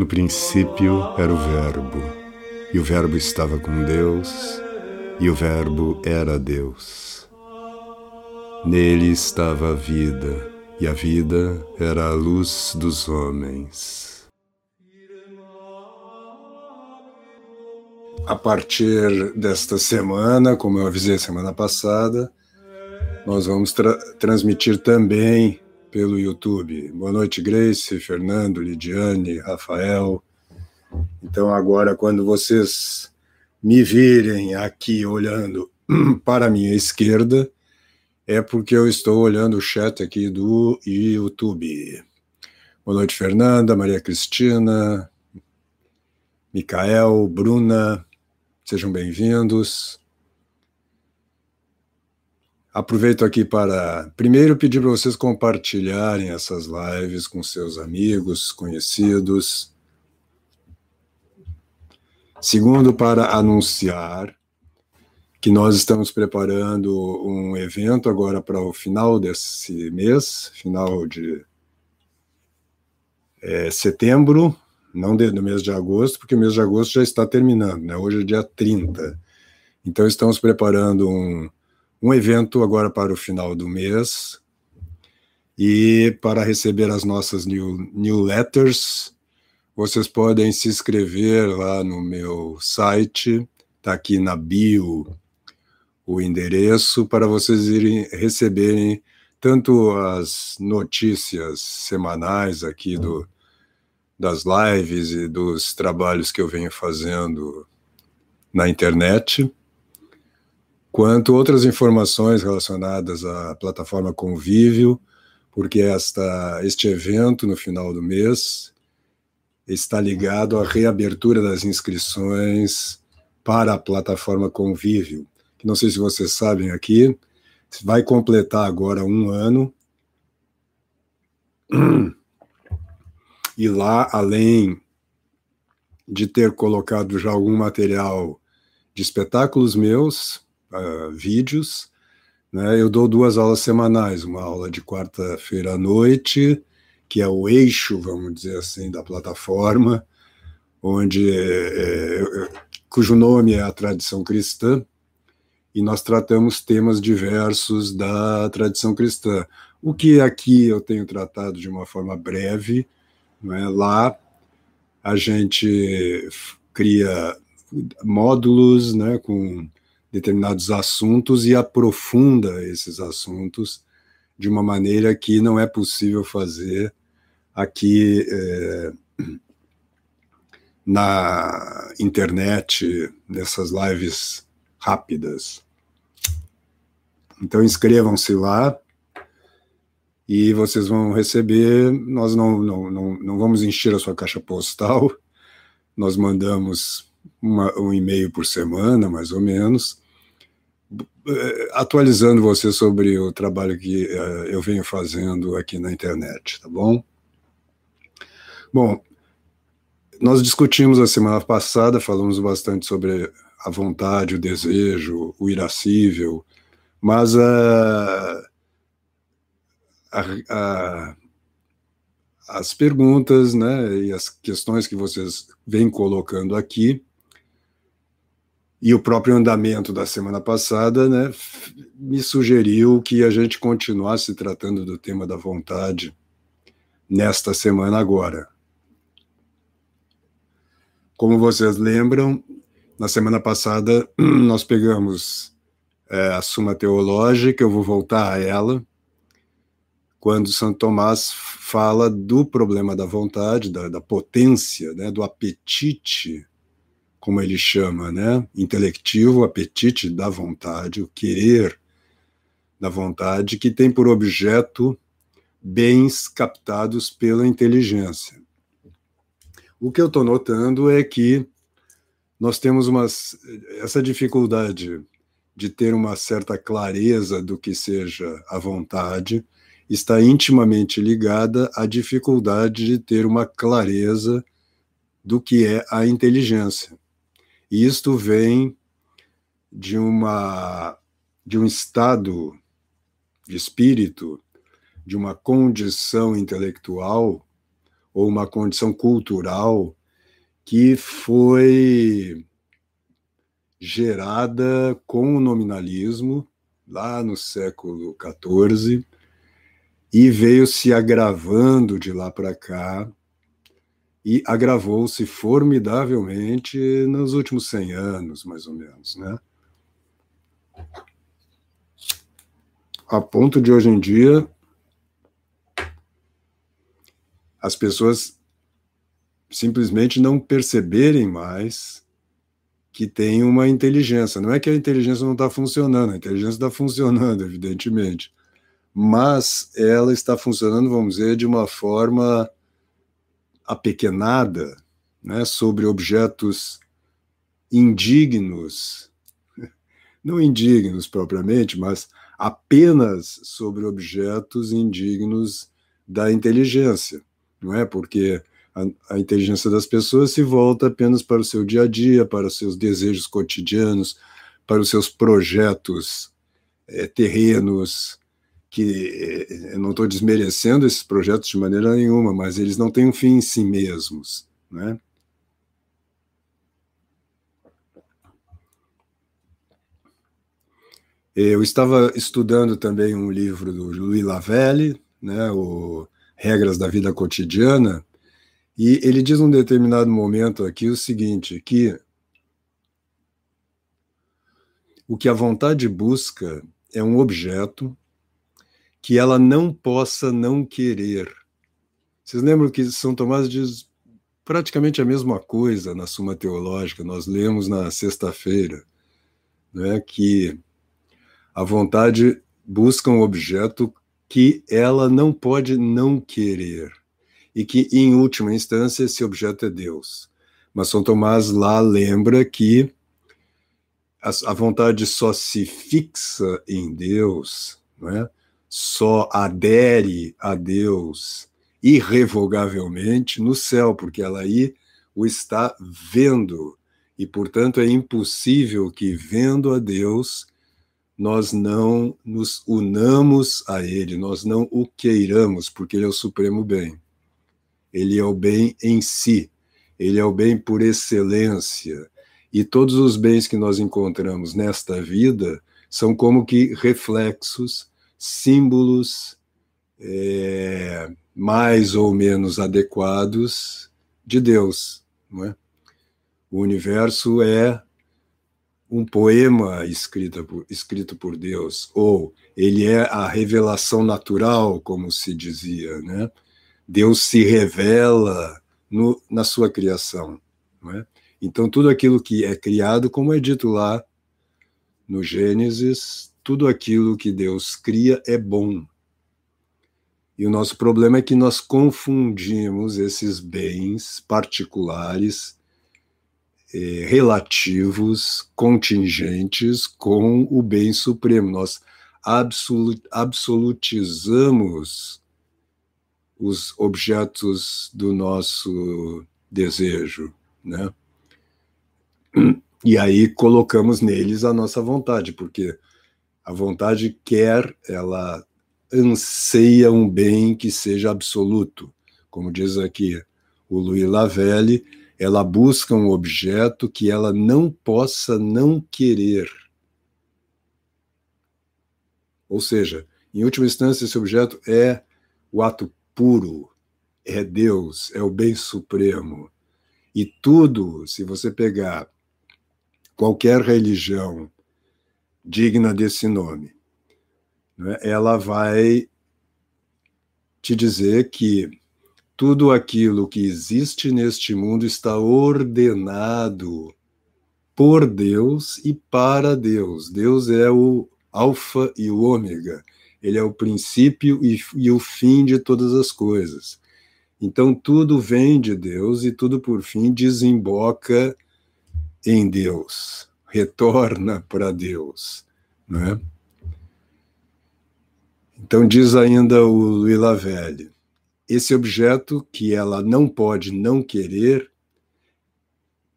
No princípio era o Verbo, e o Verbo estava com Deus, e o Verbo era Deus. Nele estava a vida, e a vida era a luz dos homens. A partir desta semana, como eu avisei semana passada, nós vamos tra transmitir também pelo YouTube. Boa noite, Grace, Fernando, Lidiane, Rafael. Então, agora, quando vocês me virem aqui olhando para a minha esquerda, é porque eu estou olhando o chat aqui do YouTube. Boa noite, Fernanda, Maria Cristina, Micael, Bruna, sejam bem-vindos. Aproveito aqui para, primeiro, pedir para vocês compartilharem essas lives com seus amigos, conhecidos. Segundo, para anunciar que nós estamos preparando um evento agora para o final desse mês, final de é, setembro, não de, no mês de agosto, porque o mês de agosto já está terminando, né? Hoje é dia 30. Então, estamos preparando um um evento agora para o final do mês. E para receber as nossas new, newsletters, vocês podem se inscrever lá no meu site, está aqui na bio o endereço para vocês irem receberem tanto as notícias semanais aqui do, das lives e dos trabalhos que eu venho fazendo na internet, quanto outras informações relacionadas à plataforma Convívio, porque esta, este evento, no final do mês, está ligado à reabertura das inscrições para a plataforma Convívio, não sei se vocês sabem aqui, vai completar agora um ano. E lá, além de ter colocado já algum material de espetáculos meus, uh, vídeos. Né? Eu dou duas aulas semanais, uma aula de quarta-feira à noite, que é o eixo, vamos dizer assim, da plataforma, onde é, é, cujo nome é a tradição cristã, e nós tratamos temas diversos da tradição cristã. O que aqui eu tenho tratado de uma forma breve, é? lá a gente cria módulos né, com determinados assuntos e aprofunda esses assuntos de uma maneira que não é possível fazer aqui é, na internet, nessas lives rápidas. Então inscrevam-se lá e vocês vão receber. Nós não, não, não, não vamos encher a sua caixa postal, nós mandamos uma, um e-mail por semana, mais ou menos, eh, atualizando você sobre o trabalho que uh, eu venho fazendo aqui na internet, tá bom? Bom, nós discutimos a semana passada, falamos bastante sobre a vontade, o desejo, o irascível, mas a, a, a, as perguntas né, e as questões que vocês vêm colocando aqui e o próprio andamento da semana passada né, me sugeriu que a gente continuasse tratando do tema da vontade nesta semana agora. Como vocês lembram, na semana passada nós pegamos é, a Suma Teológica, eu vou voltar a ela, quando Santo Tomás fala do problema da vontade, da, da potência, né, do apetite como ele chama, né? Intelectivo, apetite da vontade, o querer da vontade, que tem por objeto bens captados pela inteligência. O que eu estou notando é que nós temos uma, essa dificuldade de ter uma certa clareza do que seja a vontade, está intimamente ligada à dificuldade de ter uma clareza do que é a inteligência. Isto vem de uma de um estado de espírito, de uma condição intelectual ou uma condição cultural que foi gerada com o nominalismo lá no século XIV e veio se agravando de lá para cá e agravou-se formidavelmente nos últimos 100 anos, mais ou menos, né? A ponto de hoje em dia as pessoas simplesmente não perceberem mais que tem uma inteligência. Não é que a inteligência não está funcionando, a inteligência está funcionando, evidentemente, mas ela está funcionando, vamos dizer, de uma forma apequenada, né, sobre objetos indignos, não indignos propriamente, mas apenas sobre objetos indignos da inteligência, não é? Porque a, a, inteligência das pessoas se volta apenas para o seu dia a dia, para os seus desejos cotidianos, para os seus projetos é, terrenos, que eu não estou desmerecendo esses projetos de maneira nenhuma, mas eles não têm um fim em si mesmos, né? Eu estava estudando também um livro do Louis Lavelle, né, o Regras da Vida Cotidiana, e ele diz num determinado momento aqui o seguinte, que o que a vontade busca é um objeto que ela não possa não querer. Vocês lembram que São Tomás diz praticamente a mesma coisa na Suma Teológica, nós lemos na sexta-feira, né, que a vontade busca um objeto que ela não pode não querer e que, em última instância, esse objeto é Deus. Mas São Tomás lá lembra que a, vontade só se fixa em Deus, não é? Só adere a Deus irrevogavelmente no céu, porque ela aí o está vendo. E, portanto, é impossível que, vendo a Deus, nós não nos unamos a Ele, nós não o queiramos, porque Ele é o supremo bem ele é o bem em si, ele é o bem por excelência. E todos os bens que nós encontramos nesta vida são como que reflexos, símbolos é, mais ou menos adequados de Deus. Não é? O universo é um poema escrito por, escrito por Deus, ou ele é a revelação natural, como se dizia, né? Deus se revela no, na sua criação. É? Então, tudo aquilo que é criado, como é dito lá no Gênesis, tudo aquilo que Deus cria é bom. E o nosso problema é que nós confundimos esses bens particulares, eh, relativos, contingentes, com o bem supremo. Nós absolutizamos os objetos do nosso desejo, né? E aí colocamos neles a nossa vontade, porque a vontade quer, ela anseia um bem que seja absoluto. Como diz aqui o Louis Lavelle, ela busca um objeto que ela não possa não querer. Ou seja, em última instância, esse objeto é o ato puro, é Deus, é o bem supremo. E tudo, se você pegar qualquer religião digna desse nome, né, ela vai te dizer que tudo aquilo que existe neste mundo está ordenado por Deus e para Deus. Deus é o Alfa e o Ômega ele é o princípio e, e o fim de todas as coisas. Então, tudo vem de Deus e tudo, por fim, desemboca em Deus, retorna para Deus. Né? Então, diz ainda o Louis Lavelle, esse objeto que ela não pode não querer,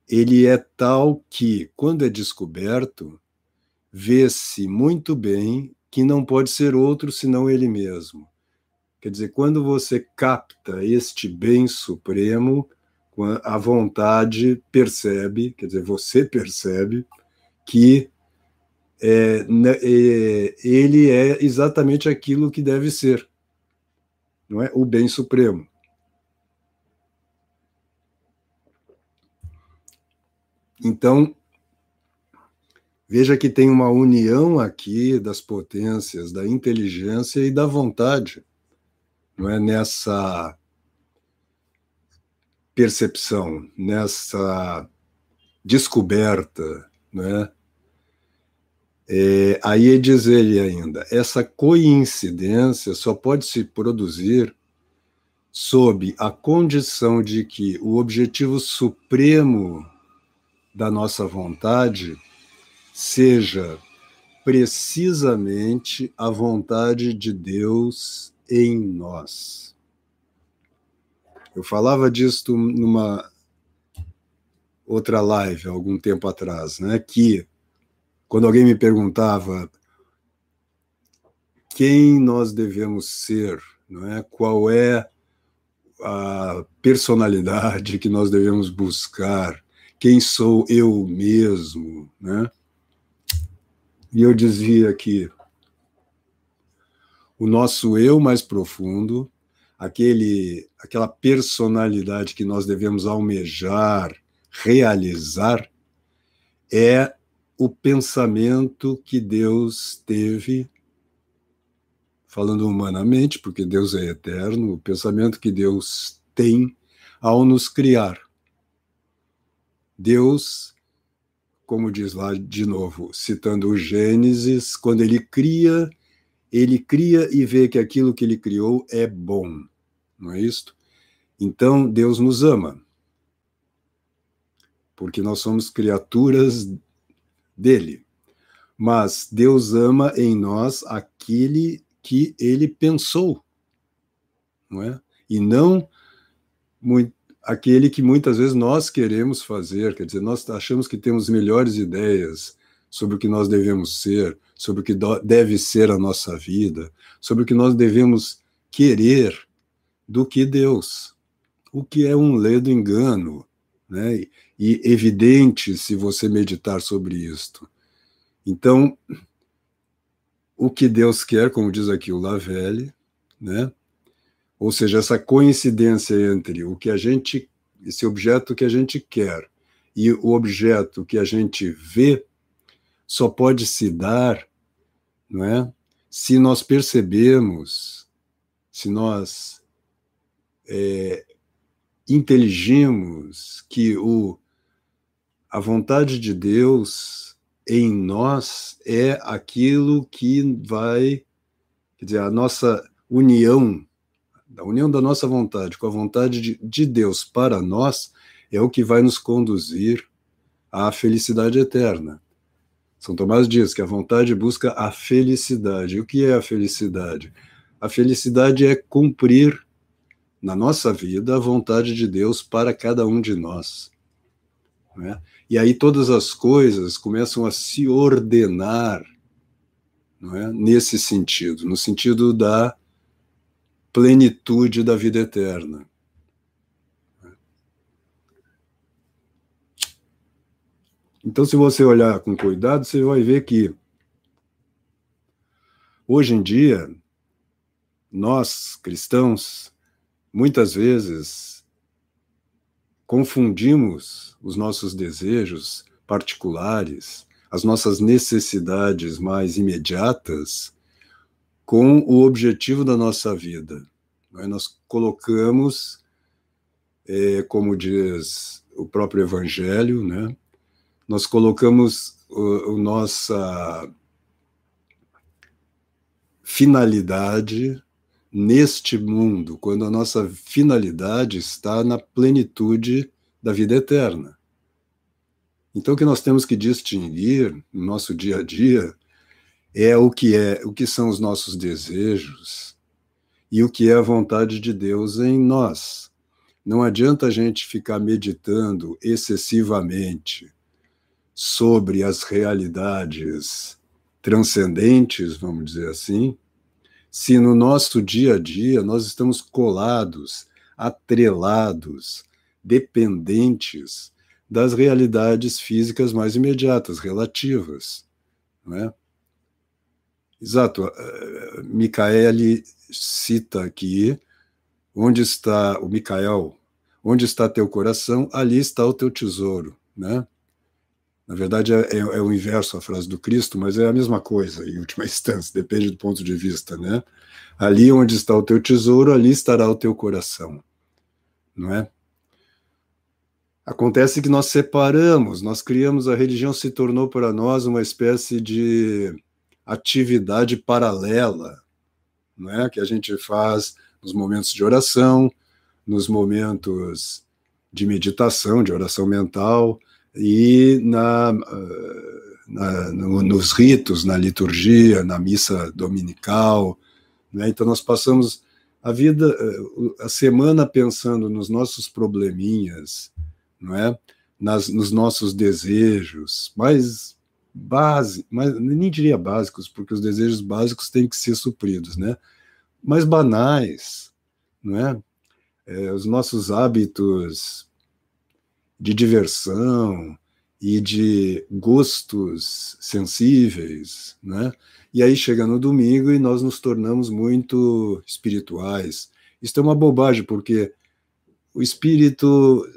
ele é tal que, quando é descoberto, vê-se muito bem que não pode ser outro senão ele mesmo. Quer dizer, quando você capta este bem supremo, a vontade percebe, quer dizer, você percebe que é, né, é, ele é exatamente aquilo que deve ser, não é? O bem supremo. Então, veja que tem uma união aqui das potências, da inteligência e da vontade, não é nessa percepção, nessa descoberta, não é? Aí diz ele ainda: essa coincidência só pode se produzir sob a condição de que o objetivo supremo da nossa vontade seja precisamente a vontade de Deus em nós. Eu falava disto numa outra live algum tempo atrás, né, que quando alguém me perguntava quem nós devemos ser, não é? Qual é a personalidade que nós devemos buscar? Quem sou eu mesmo, né? E eu dizia que o nosso eu mais profundo, aquele aquela personalidade que nós devemos almejar, realizar, é o pensamento que Deus teve, falando humanamente, porque Deus é eterno, o pensamento que Deus tem ao nos criar. Deus, como diz lá de novo, citando o Gênesis, quando ele cria, ele cria e vê que aquilo que ele criou é bom, não é isto? Então Deus nos ama, porque nós somos criaturas dele. Mas Deus ama em nós aquele que ele pensou, não é? E não muito, aquele que muitas vezes nós queremos fazer, quer dizer, nós achamos que temos melhores ideias sobre o que nós devemos ser, sobre o que deve ser a nossa vida, sobre o que nós devemos querer do que Deus, o que é um ledo engano, né? e evidente se você meditar sobre isto. Então, o que Deus quer, como diz aqui o Lavelle, né? Ou seja, essa coincidência entre o que a gente, esse objeto que a gente quer e o objeto que a gente vê, só pode se dar, não é? Se nós percebemos, se nós é, inteligimos que o a vontade de Deus em nós é aquilo que vai, quer dizer, a nossa união, a união da nossa vontade com a vontade de, de Deus para nós é o que vai nos conduzir à felicidade eterna. São Tomás diz que a vontade busca a felicidade. O que é a felicidade? A felicidade é cumprir na nossa vida a vontade de Deus para cada um de nós. Né? E aí todas as coisas começam a se ordenar não é? nesse sentido, no sentido da plenitude da vida eterna. Então, se você olhar com cuidado, você vai ver que hoje em dia, nós cristãos, muitas vezes confundimos os nossos desejos particulares, as nossas necessidades mais imediatas, com o objetivo da nossa vida. Nós colocamos, é, como diz o próprio Evangelho, né? nós colocamos o nossa finalidade neste mundo, quando a nossa finalidade está na plenitude da vida eterna. Então, o que nós temos que distinguir no nosso dia a dia é o que é, o que são os nossos desejos e o que é a vontade de Deus em nós. Não adianta a gente ficar meditando excessivamente sobre as realidades transcendentes, vamos dizer assim, se no nosso dia a dia nós estamos colados, atrelados, dependentes das realidades físicas mais imediatas, relativas. Não é? Exato. Uh, Micaele cita aqui, onde está o Micael, onde está teu coração, ali está o teu tesouro, né? Na verdade, é, é, é, o inverso a frase do Cristo, mas é a mesma coisa, em última instância, depende do ponto de vista, né? Ali onde está o teu tesouro, ali estará o teu coração, não é? Acontece que nós separamos, nós criamos, a religião se tornou para nós uma espécie de atividade paralela, não é? Que a gente faz nos momentos de oração, nos momentos de meditação, de oração mental, e na, ah, na no, nos ritos, na liturgia, na missa dominical. Né? Então, nós passamos a vida, ah, a semana pensando nos nossos probleminhas, não é? Nas, nos nossos desejos mais base, mas nem diria básicos, porque os desejos básicos têm que ser supridos, né? Mas banais, não é? é os nossos hábitos de diversão e de gostos sensíveis, né? E aí chega no domingo e nós nos tornamos muito espirituais. Isso é uma bobagem, porque o espírito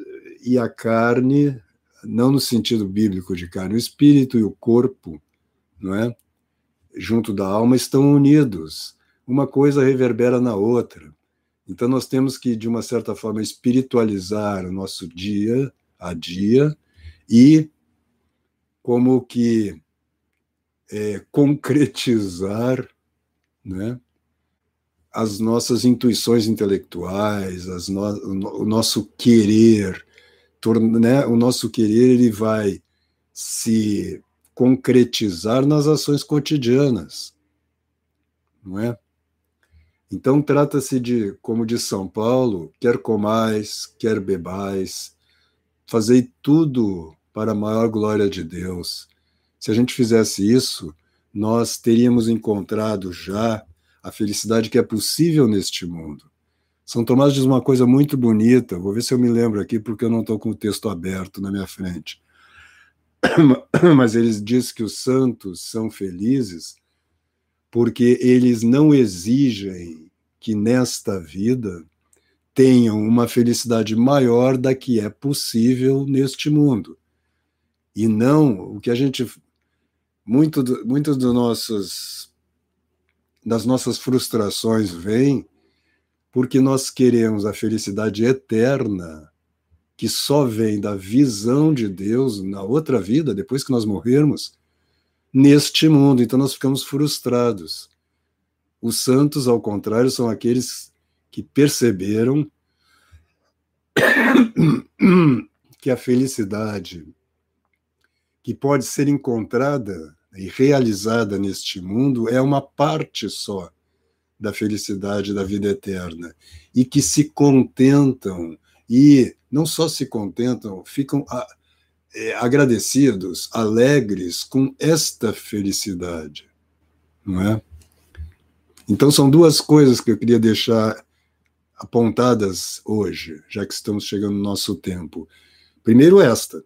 e a carne, não no sentido bíblico de carne, o espírito e o corpo, não é? Junto da alma estão unidos. Uma coisa reverbera na outra. Então nós temos que de uma certa forma espiritualizar o nosso dia a dia e como que é, concretizar né, as nossas intuições intelectuais, as no, o nosso querer, né, o nosso querer ele vai se concretizar nas ações cotidianas, não é? Então trata-se de, como de São Paulo, quer comais, quer bebais, fazei tudo para a maior glória de Deus. Se a gente fizesse isso, nós teríamos encontrado já a felicidade que é possível neste mundo. São Tomás diz uma coisa muito bonita, vou ver se eu me lembro aqui, porque eu não estou com o texto aberto na minha frente. Mas ele diz que os santos são felizes porque eles não exigem que nesta vida tenham uma felicidade maior da que é possível neste mundo. E não o que a gente. Muito, muito dos nossos, das nossas frustrações vem porque nós queremos a felicidade eterna que só vem da visão de Deus na outra vida, depois que nós morrermos, neste mundo. Então nós ficamos frustrados. Os santos, ao contrário, são aqueles que perceberam que a felicidade que pode ser encontrada e realizada neste mundo é uma parte só da felicidade da vida eterna e que se contentam e não só se contentam, ficam é, agradecidos, alegres com esta felicidade, não é? Então, são duas coisas que eu queria deixar apontadas hoje, já que estamos chegando no nosso tempo. Primeiro, esta,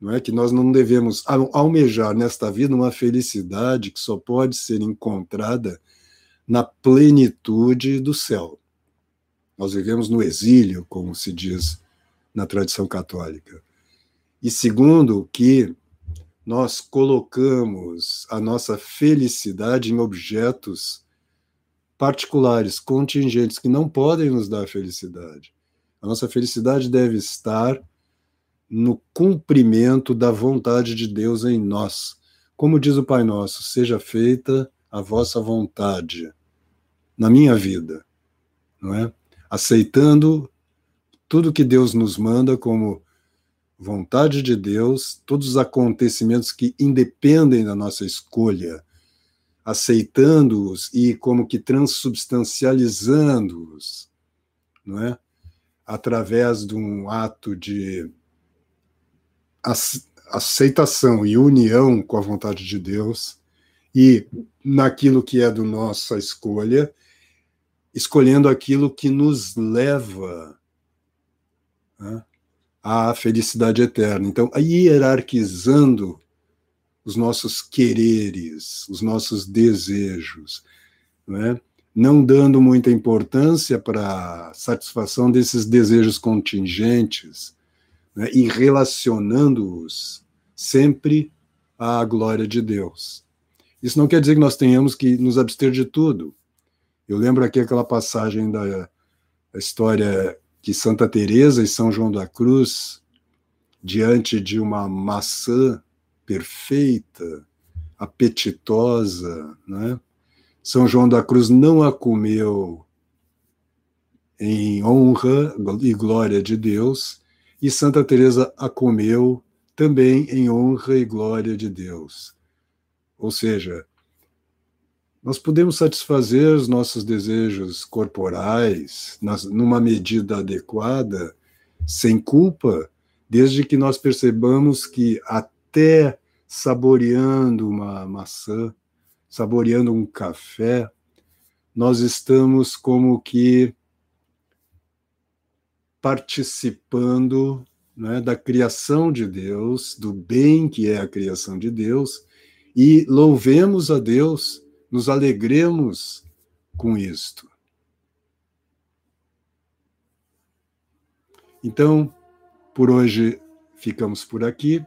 não é que nós não devemos almejar nesta vida uma felicidade que só pode ser encontrada na plenitude do céu. Nós vivemos no exílio, como se diz na tradição católica. E segundo, que nós colocamos a nossa felicidade em objetos particulares, contingentes, que não podem nos dar felicidade. A nossa felicidade deve estar no cumprimento da vontade de Deus em nós. Como diz o Pai Nosso, seja feita a vossa vontade na minha vida, não é? Aceitando tudo que Deus nos manda como vontade de Deus, todos os acontecimentos que independem da nossa escolha, aceitando-os e como que transubstancializando-os, não é? Através de um ato de aceitação e união com a vontade de Deus e naquilo que é do nossa escolha escolhendo aquilo que nos leva né, à felicidade eterna. Então, hierarquizando os nossos quereres, os nossos desejos, não, é? não dando muita importância para a satisfação desses desejos contingentes né? e relacionando-os sempre à glória de Deus. Isso não quer dizer que nós tenhamos que nos abster de tudo. Eu lembro aqui aquela passagem da, da história que Santa Teresa e São João da Cruz, diante de uma maçã perfeita, apetitosa, né? São João da Cruz não a comeu em honra e glória de Deus, e Santa Teresa a comeu também em honra e glória de Deus. Ou seja, nós podemos satisfazer os nossos desejos corporais numa medida adequada, sem culpa, desde que nós percebamos que até saboreando uma maçã, saboreando um café, nós estamos como que participando né, da criação de Deus, do bem que é a criação de Deus, e louvemos a Deus, nos alegremos com isto. Então, por hoje ficamos por aqui.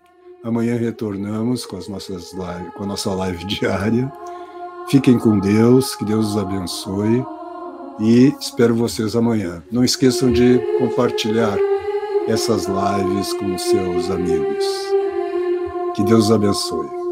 Amanhã retornamos com as nossas live, com a nossa live diária. Fiquem com Deus, que Deus os abençoe e espero vocês amanhã. Não esqueçam de compartilhar essas lives com seus amigos. Que Deus os abençoe.